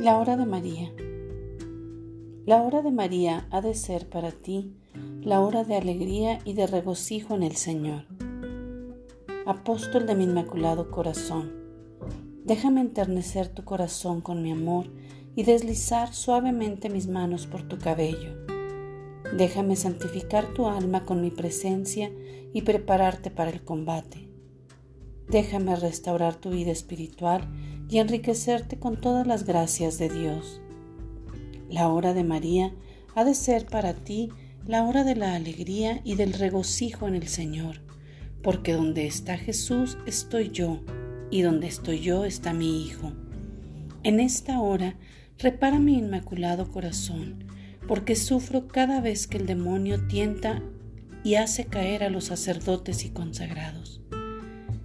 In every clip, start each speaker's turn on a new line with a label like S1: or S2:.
S1: La hora de María. La hora de María ha de ser para ti la hora de alegría y de regocijo en el Señor. Apóstol de mi Inmaculado Corazón, déjame enternecer tu corazón con mi amor y deslizar suavemente mis manos por tu cabello. Déjame santificar tu alma con mi presencia y prepararte para el combate. Déjame restaurar tu vida espiritual y enriquecerte con todas las gracias de Dios. La hora de María ha de ser para ti la hora de la alegría y del regocijo en el Señor, porque donde está Jesús estoy yo, y donde estoy yo está mi Hijo. En esta hora repara mi inmaculado corazón, porque sufro cada vez que el demonio tienta y hace caer a los sacerdotes y consagrados.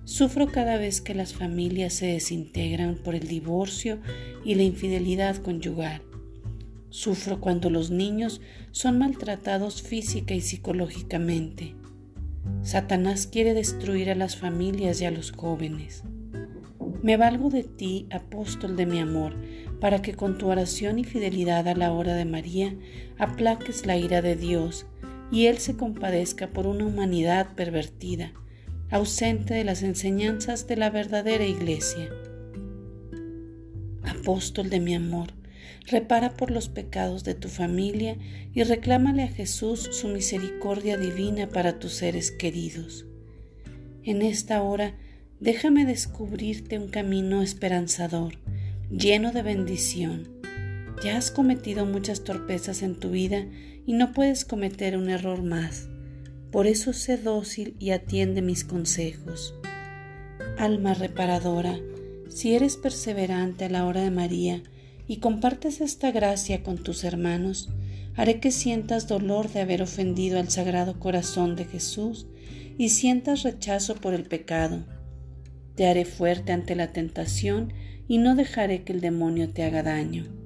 S1: Sufro cada vez que las familias se desintegran por el divorcio y la infidelidad conyugal. Sufro cuando los niños son maltratados física y psicológicamente. Satanás quiere destruir a las familias y a los jóvenes. Me valgo de ti, apóstol de mi amor, para que con tu oración y fidelidad a la hora de María aplaques la ira de Dios y Él se compadezca por una humanidad pervertida ausente de las enseñanzas de la verdadera iglesia. Apóstol de mi amor, repara por los pecados de tu familia y reclámale a Jesús su misericordia divina para tus seres queridos. En esta hora, déjame descubrirte un camino esperanzador, lleno de bendición. Ya has cometido muchas torpezas en tu vida y no puedes cometer un error más. Por eso sé dócil y atiende mis consejos. Alma reparadora, si eres perseverante a la hora de María y compartes esta gracia con tus hermanos, haré que sientas dolor de haber ofendido al Sagrado Corazón de Jesús y sientas rechazo por el pecado. Te haré fuerte ante la tentación y no dejaré que el demonio te haga daño.